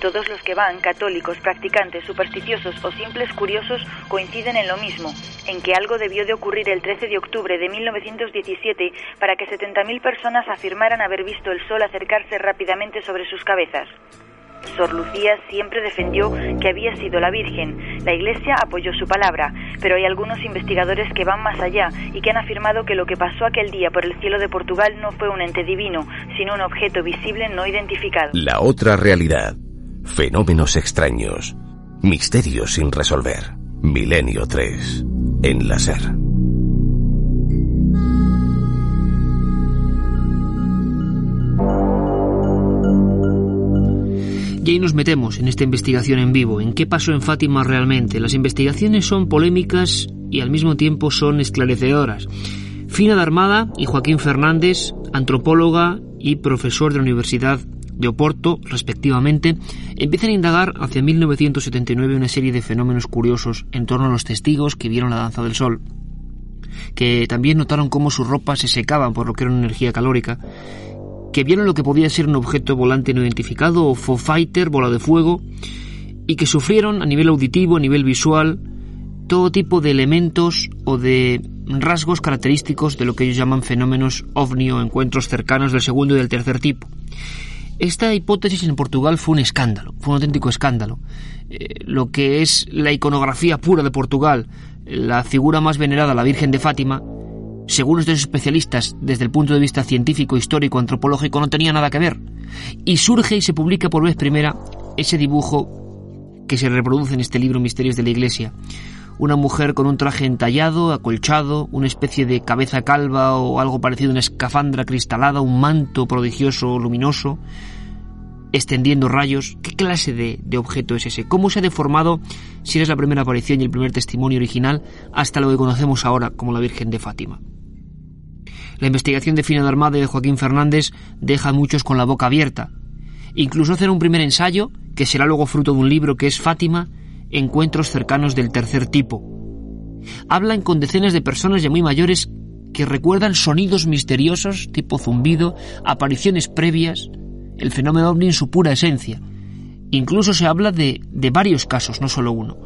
Todos los que van, católicos, practicantes, supersticiosos o simples curiosos, coinciden en lo mismo, en que algo debió de ocurrir el 13 de octubre de 1917 para que 70.000 personas afirmaran haber visto el sol acercarse rápidamente sobre sus cabezas. Sor Lucía siempre defendió que había sido la Virgen. La Iglesia apoyó su palabra, pero hay algunos investigadores que van más allá y que han afirmado que lo que pasó aquel día por el cielo de Portugal no fue un ente divino, sino un objeto visible no identificado. La otra realidad. Fenómenos extraños. Misterios sin resolver. Milenio 3. En la SER. Y ahí nos metemos en esta investigación en vivo, en qué pasó en Fátima realmente. Las investigaciones son polémicas y al mismo tiempo son esclarecedoras. Fina de Armada y Joaquín Fernández, antropóloga y profesor de la Universidad de Oporto, respectivamente, empiezan a indagar hacia 1979 una serie de fenómenos curiosos en torno a los testigos que vieron la danza del sol, que también notaron cómo sus ropas se secaban por lo que era una energía calórica, que vieron lo que podía ser un objeto volante no identificado o fighter, bola de fuego, y que sufrieron a nivel auditivo, a nivel visual, todo tipo de elementos o de rasgos característicos de lo que ellos llaman fenómenos ovni o encuentros cercanos del segundo y del tercer tipo. Esta hipótesis en Portugal fue un escándalo, fue un auténtico escándalo. Eh, lo que es la iconografía pura de Portugal, la figura más venerada, la Virgen de Fátima, según estos especialistas, desde el punto de vista científico, histórico, antropológico, no tenía nada que ver. Y surge y se publica por vez primera ese dibujo que se reproduce en este libro Misterios de la Iglesia una mujer con un traje entallado, acolchado, una especie de cabeza calva o algo parecido a una escafandra cristalada, un manto prodigioso, luminoso, extendiendo rayos. ¿Qué clase de, de, objeto es ese? ¿Cómo se ha deformado, si eres la primera aparición y el primer testimonio original, hasta lo que conocemos ahora como la Virgen de Fátima? La investigación de Fina de Armada y de Joaquín Fernández deja a muchos con la boca abierta. Incluso hacen un primer ensayo, que será luego fruto de un libro que es Fátima, encuentros cercanos del tercer tipo. Hablan con decenas de personas ya muy mayores que recuerdan sonidos misteriosos tipo zumbido, apariciones previas, el fenómeno ovni en su pura esencia. Incluso se habla de, de varios casos, no solo uno,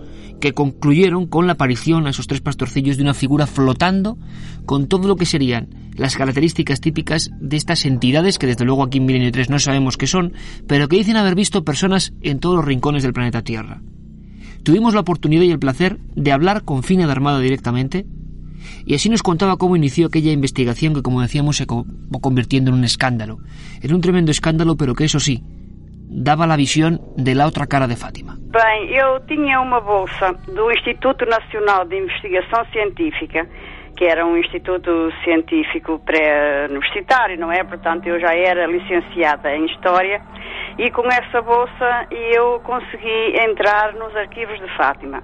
que concluyeron con la aparición a esos tres pastorcillos de una figura flotando con todo lo que serían las características típicas de estas entidades que desde luego aquí en Milenio 3 no sabemos qué son, pero que dicen haber visto personas en todos los rincones del planeta Tierra. Tuvimos la oportunidad y el placer de hablar con Fina de Armada directamente y así nos contaba cómo inició aquella investigación que, como decíamos, se acabó convirtiendo en un escándalo. Era un tremendo escándalo, pero que eso sí, daba la visión de la outra cara de Fátima. Bem, eu tinha uma bolsa do Instituto Nacional de Investigação Científica, que era um instituto científico pré-universitário, não é? Portanto, eu já era licenciada em História e com essa bolsa eu consegui entrar nos arquivos de Fátima.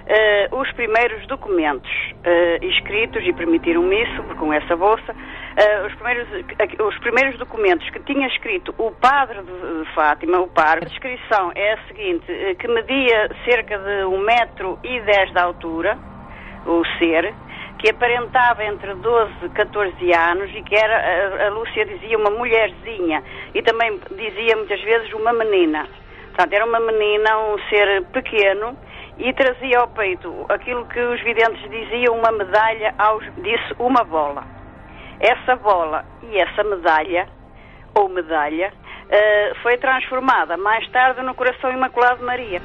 Uh, os primeiros documentos uh, escritos, e permitiram-me isso, com essa bolsa, uh, os, primeiros, os primeiros documentos que tinha escrito o padre de, Fátima, o padre, a descrição é a seguinte, que media cerca de um metro e dez de altura, o ser, que aparentava entre 12 e 14 anos e que era, a, a Lúcia dizia, uma mulherzinha e também dizia muitas vezes uma menina. Portanto, era uma menina, um ser pequeno e trazia ao peito aquilo que os videntes diziam, uma medalha, aos, disse uma bola. Essa bola e essa medalha, ou medalha, uh, foi transformada mais tarde no coração imaculado de Maria.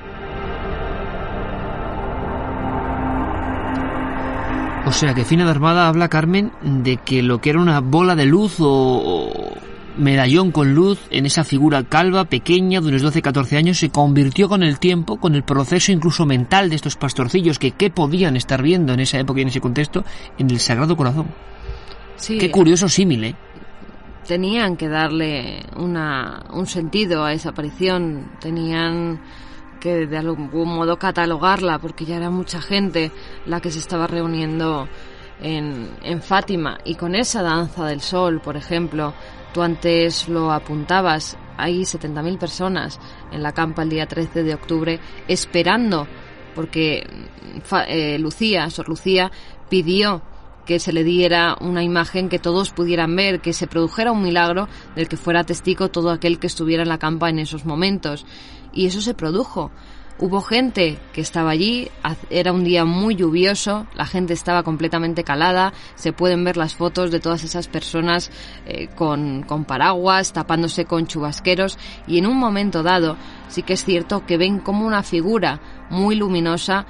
O sea que Fina de Armada habla, Carmen, de que lo que era una bola de luz o, medallón con luz en esa figura calva, pequeña, de unos 12-14 años, se convirtió con el tiempo, con el proceso incluso mental de estos pastorcillos, que qué podían estar viendo en esa época y en ese contexto, en el Sagrado Corazón. Sí. Qué curioso símil, ¿eh? Tenían que darle una, un sentido a esa aparición, tenían que de algún modo catalogarla, porque ya era mucha gente la que se estaba reuniendo en, en Fátima. Y con esa danza del sol, por ejemplo, tú antes lo apuntabas, hay 70.000 personas en la campa el día 13 de octubre esperando, porque eh, Lucía, Sor Lucía, pidió que se le diera una imagen que todos pudieran ver, que se produjera un milagro del que fuera testigo todo aquel que estuviera en la campa en esos momentos. Y eso se produjo. Hubo gente que estaba allí, era un día muy lluvioso, la gente estaba completamente calada, se pueden ver las fotos de todas esas personas eh, con, con paraguas, tapándose con chubasqueros y en un momento dado sí que es cierto que ven como una figura muy luminosa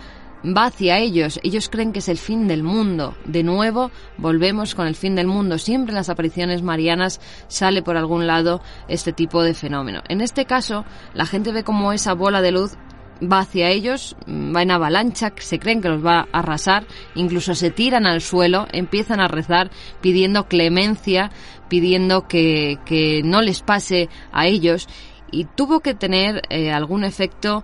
va hacia ellos. Ellos creen que es el fin del mundo. De nuevo, volvemos con el fin del mundo. Siempre en las apariciones marianas sale por algún lado este tipo de fenómeno. En este caso, la gente ve como esa bola de luz va hacia ellos, va en avalancha, se creen que los va a arrasar, incluso se tiran al suelo, empiezan a rezar pidiendo clemencia, pidiendo que, que no les pase a ellos y tuvo que tener eh, algún efecto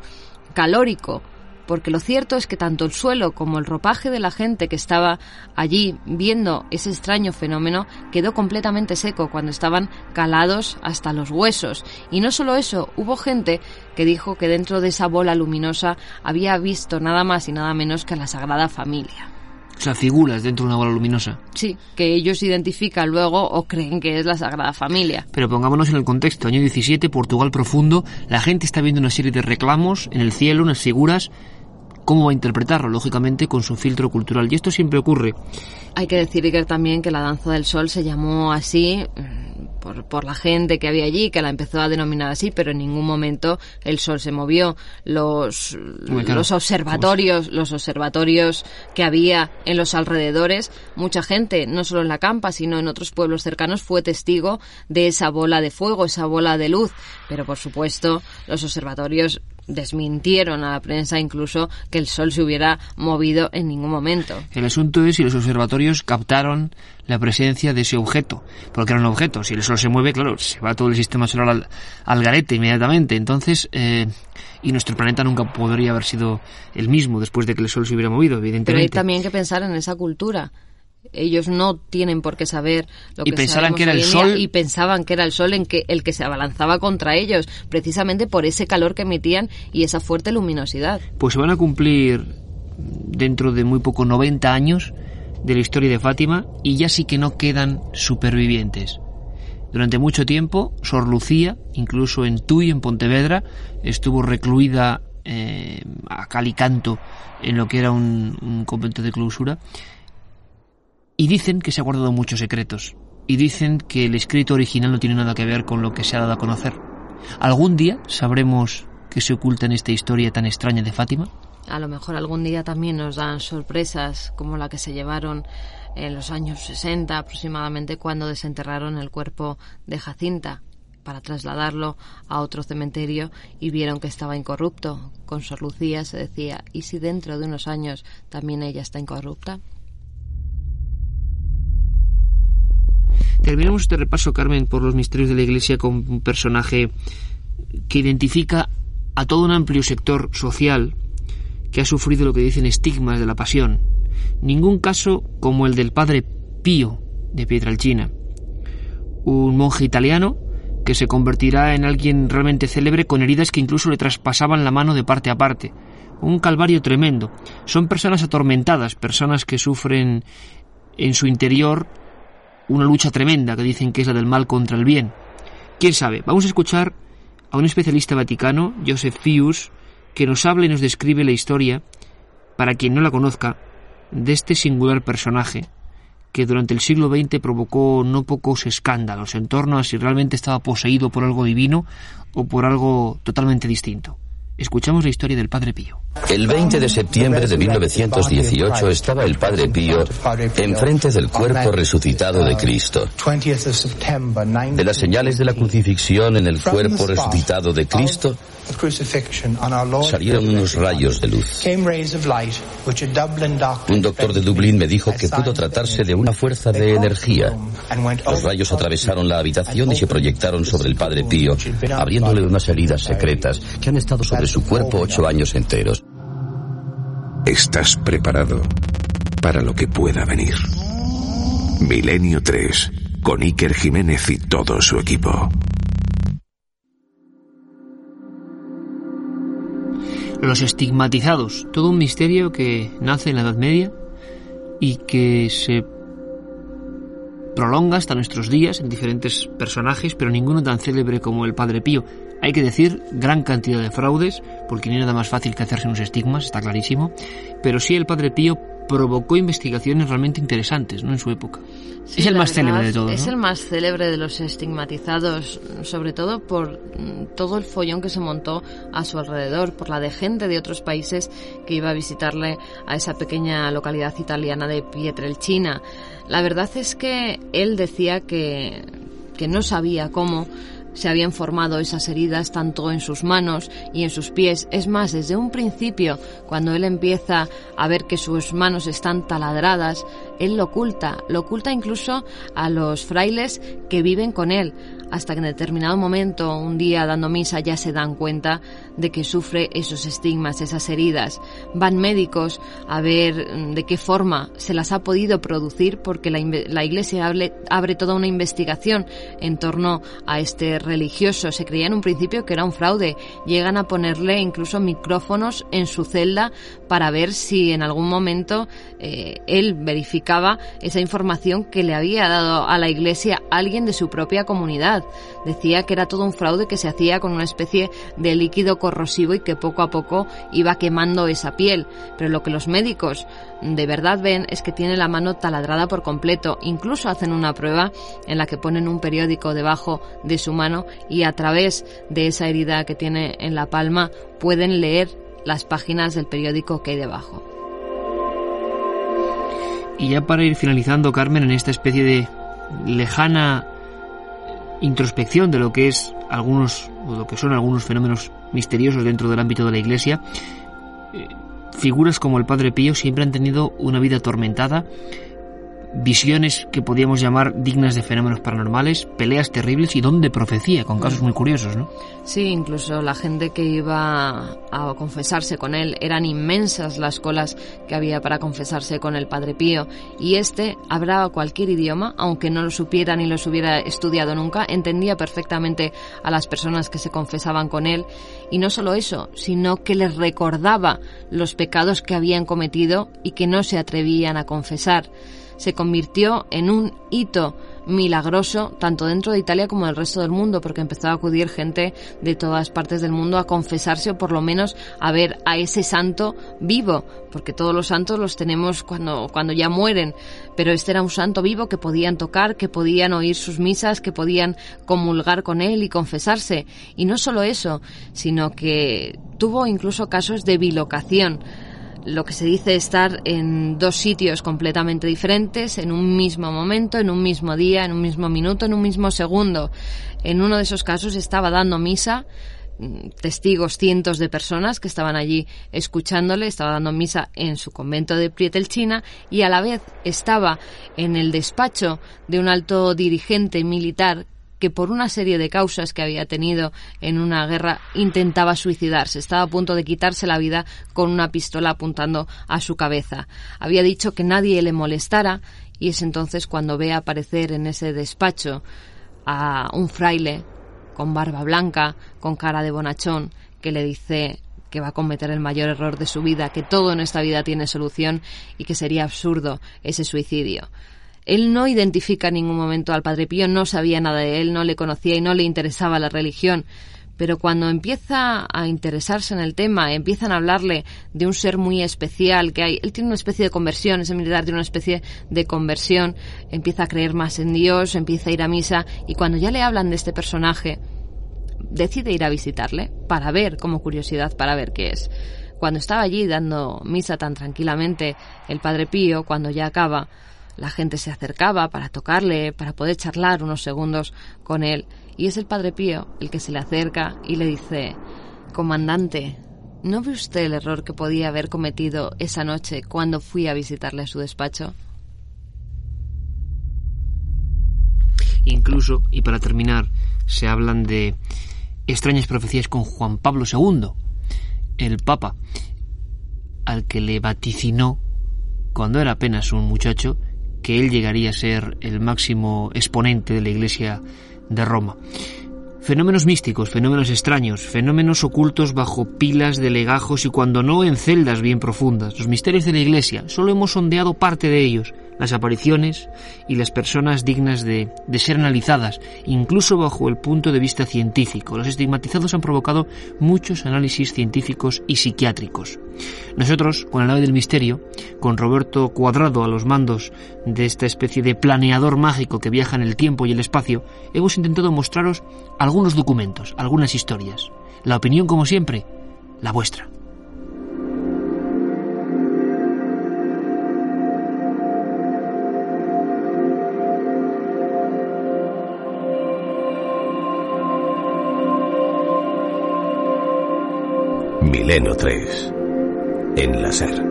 calórico porque lo cierto es que tanto el suelo como el ropaje de la gente que estaba allí viendo ese extraño fenómeno quedó completamente seco cuando estaban calados hasta los huesos. Y no solo eso, hubo gente que dijo que dentro de esa bola luminosa había visto nada más y nada menos que a la Sagrada Familia. O sea, figuras dentro de una bola luminosa. Sí, que ellos identifican luego o creen que es la Sagrada Familia. Pero pongámonos en el contexto. Año 17, Portugal profundo. La gente está viendo una serie de reclamos en el cielo, unas figuras cómo va a interpretarlo, lógicamente con su filtro cultural. Y esto siempre ocurre. Hay que decir, Iker, también que la danza del sol se llamó así por, por, la gente que había allí, que la empezó a denominar así, pero en ningún momento el sol se movió. Los, los observatorios, los observatorios que había en los alrededores, mucha gente, no solo en la campa, sino en otros pueblos cercanos, fue testigo de esa bola de fuego, esa bola de luz. Pero por supuesto, los observatorios desmintieron a la prensa incluso que el Sol se hubiera movido en ningún momento. El asunto es si los observatorios captaron la presencia de ese objeto, porque era un objeto. Si el Sol se mueve, claro, se va todo el sistema solar al, garete inmediatamente. Entonces, eh, y nuestro planeta nunca podría haber sido el mismo después de que el Sol se hubiera movido, evidentemente. Pero hay también que pensar en esa cultura ellos no tienen por qué saber lo y que pensaban que era el sol. y pensaban que era el sol en que el que se abalanzaba contra ellos precisamente por ese calor que emitían y esa fuerte luminosidad. Pues se van a cumplir dentro de muy poco 90 años de la historia de Fátima y ya sí que no quedan supervivientes. Durante mucho tiempo Sor Lucía incluso en Tuy en Pontevedra estuvo recluida eh, a calicanto en lo que era un, un convento de clausura y dicen que se ha guardado muchos secretos. Y dicen que el escrito original no tiene nada que ver con lo que se ha dado a conocer. ¿Algún día sabremos qué se oculta en esta historia tan extraña de Fátima? A lo mejor algún día también nos dan sorpresas como la que se llevaron en los años 60 aproximadamente cuando desenterraron el cuerpo de Jacinta para trasladarlo a otro cementerio y vieron que estaba incorrupto. Con Sor Lucía se decía, ¿y si dentro de unos años también ella está incorrupta? Terminemos este repaso, Carmen, por los misterios de la Iglesia con un personaje que identifica a todo un amplio sector social que ha sufrido lo que dicen estigmas de la pasión. Ningún caso como el del padre Pío de Pietralcina, un monje italiano que se convertirá en alguien realmente célebre con heridas que incluso le traspasaban la mano de parte a parte. Un calvario tremendo. Son personas atormentadas, personas que sufren en su interior una lucha tremenda que dicen que es la del mal contra el bien. ¿Quién sabe? Vamos a escuchar a un especialista vaticano, Joseph Fius, que nos habla y nos describe la historia, para quien no la conozca, de este singular personaje que durante el siglo XX provocó no pocos escándalos en torno a si realmente estaba poseído por algo divino o por algo totalmente distinto. Escuchamos la historia del Padre Pío. El 20 de septiembre de 1918 estaba el Padre Pío enfrente del cuerpo resucitado de Cristo. De las señales de la crucifixión en el cuerpo resucitado de Cristo salieron unos rayos de luz. Un doctor de Dublín me dijo que pudo tratarse de una fuerza de energía. Los rayos atravesaron la habitación y se proyectaron sobre el Padre Pío, abriéndole unas heridas secretas que han estado sobre su cuerpo ocho años enteros. Estás preparado para lo que pueda venir. Milenio 3, con Iker Jiménez y todo su equipo. Los estigmatizados, todo un misterio que nace en la Edad Media y que se prolonga hasta nuestros días en diferentes personajes, pero ninguno tan célebre como el Padre Pío. Hay que decir, gran cantidad de fraudes, porque no hay nada más fácil que hacerse unos estigmas, está clarísimo, pero sí el Padre Pío provocó investigaciones realmente interesantes ¿no? en su época. es el más célebre de todos. Es el más célebre de los estigmatizados, sobre todo por mm, todo el follón que se montó a su alrededor, por la de gente de otros países que iba a visitarle a esa pequeña localidad italiana de Pietrelcina. La verdad es que él decía que, que no sabía cómo se habían formado esas heridas tanto en sus manos y en sus pies. Es más, desde un principio, cuando él empieza a ver que sus manos están taladradas, él lo oculta, lo oculta incluso a los frailes que viven con él, hasta que en determinado momento, un día dando misa, ya se dan cuenta de que sufre esos estigmas, esas heridas. Van médicos a ver mm, de qué forma se las ha podido producir, porque la, Iglesia abre, abre toda una investigación en torno a este religioso. Se creía en un principio que era un fraude. Llegan a ponerle incluso micrófonos en su celda para ver si en algún momento eh, él verificaba esa información que le había dado a la Iglesia alguien de su propia comunidad. Decía que era todo un fraude que se hacía con una especie de líquido corrosivo y que poco a poco iba quemando esa piel. Pero lo que los médicos de verdad ven es que tiene la mano taladrada por completo. Incluso hacen una prueba en la que ponen un periódico debajo de su mano y a través de esa herida que tiene en la palma pueden leer las páginas del periódico que hay debajo. Y ya para ir finalizando, Carmen, en esta especie de lejana introspección de lo que es algunos o lo que son algunos fenómenos misteriosos dentro del ámbito de la Iglesia, eh, figuras como el Padre Pío siempre han tenido una vida atormentada visiones que podíamos llamar dignas de fenómenos paranormales, peleas terribles y don de profecía, con casos muy curiosos, ¿no? Sí, incluso la gente que iba a confesarse con él, eran inmensas las colas que había para confesarse con el Padre Pío, y este hablaba cualquier idioma, aunque no lo supiera ni los hubiera estudiado nunca, entendía perfectamente a las personas que se confesaban con él, y no solo eso, sino que les recordaba los pecados que habían cometido y que no se atrevían a confesar se convirtió en un hito milagroso tanto dentro de Italia como del resto del mundo porque empezó a acudir gente de todas partes del mundo a confesarse o por lo menos a ver a ese santo vivo porque todos los santos los tenemos cuando, cuando ya mueren. Pero este era un santo vivo que podían tocar, que podían oír sus misas, que podían comulgar con él y confesarse. Y no solo eso sino que tuvo incluso casos de bilocación lo que se dice estar en dos sitios completamente diferentes, en un mismo momento, en un mismo día, en un mismo minuto, en un mismo segundo. En uno de esos casos estaba dando misa, mm, testigos cientos de personas que estaban allí escuchándole, estaba dando misa en su convento de Prietelchina y a la vez estaba en el despacho de un alto dirigente militar que por una serie de causas que había tenido en una guerra intentaba suicidarse. Estaba a punto de quitarse la vida con una pistola apuntando a su cabeza. Había dicho que nadie le molestara y es entonces cuando ve aparecer en ese despacho a un fraile con barba blanca, con cara de bonachón, que le dice que va a cometer el mayor error de su vida, que todo en esta vida tiene solución y que sería absurdo ese suicidio. Él no identifica en ningún momento al Padre Pío, no sabía nada de él, no le conocía y no le interesaba la religión. Pero cuando empieza a interesarse en el tema, empiezan a hablarle de un ser muy especial que hay, él tiene una especie de conversión, ese militar tiene una especie de conversión, empieza a creer más en Dios, empieza a ir a misa y cuando ya le hablan de este personaje, decide ir a visitarle para ver, como curiosidad, para ver qué es. Cuando estaba allí dando misa tan tranquilamente, el Padre Pío, cuando ya acaba, la gente se acercaba para tocarle, para poder charlar unos segundos con él. Y es el Padre Pío el que se le acerca y le dice, Comandante, ¿no ve usted el error que podía haber cometido esa noche cuando fui a visitarle a su despacho? Incluso, y para terminar, se hablan de extrañas profecías con Juan Pablo II, el Papa, al que le vaticinó, cuando era apenas un muchacho, que él llegaría a ser el máximo exponente de la Iglesia de Roma. Fenómenos místicos, fenómenos extraños, fenómenos ocultos bajo pilas de legajos y cuando no en celdas bien profundas. Los misterios de la Iglesia, solo hemos sondeado parte de ellos, las apariciones y las personas dignas de, ser analizadas, incluso bajo el punto de vista científico. Los estigmatizados han provocado muchos análisis científicos y psiquiátricos. Nosotros, con la nave del misterio, con Roberto Cuadrado a los mandos de esta especie de planeador mágico que viaja en el tiempo y el espacio, hemos intentado mostraros algunos documentos, algunas historias. La opinión, como siempre, la vuestra. Milenio 3. En la SER.